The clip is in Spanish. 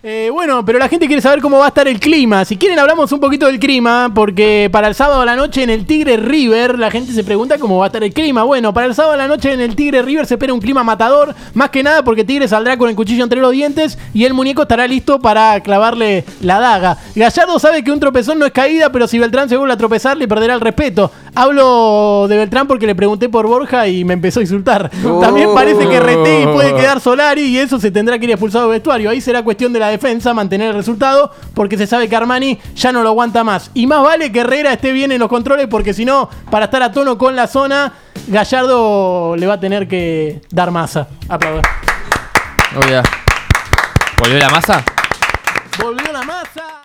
Eh, bueno, pero la gente quiere saber cómo va a estar el clima. Si quieren hablamos un poquito del clima, porque para el sábado a la noche en el Tigre River la gente se pregunta cómo va a estar el clima. Bueno, para el sábado a la noche en el Tigre River se espera un clima matador, más que nada porque Tigre saldrá con el cuchillo entre los dientes y el muñeco estará listo para clavarle la daga. Gallardo sabe que un tropezón no es caída, pero si Beltrán se vuelve a tropezar le perderá el respeto. Hablo de Beltrán porque le pregunté por Borja y me empezó a insultar. También parece que Retegui quedar Solari y eso se tendrá que ir expulsado del vestuario. Ahí será cuestión de la defensa mantener el resultado porque se sabe que Armani ya no lo aguanta más. Y más vale que Herrera esté bien en los controles porque si no, para estar a tono con la zona, Gallardo le va a tener que dar masa. Aplaudir. Oh, ya. ¿Volvió la masa?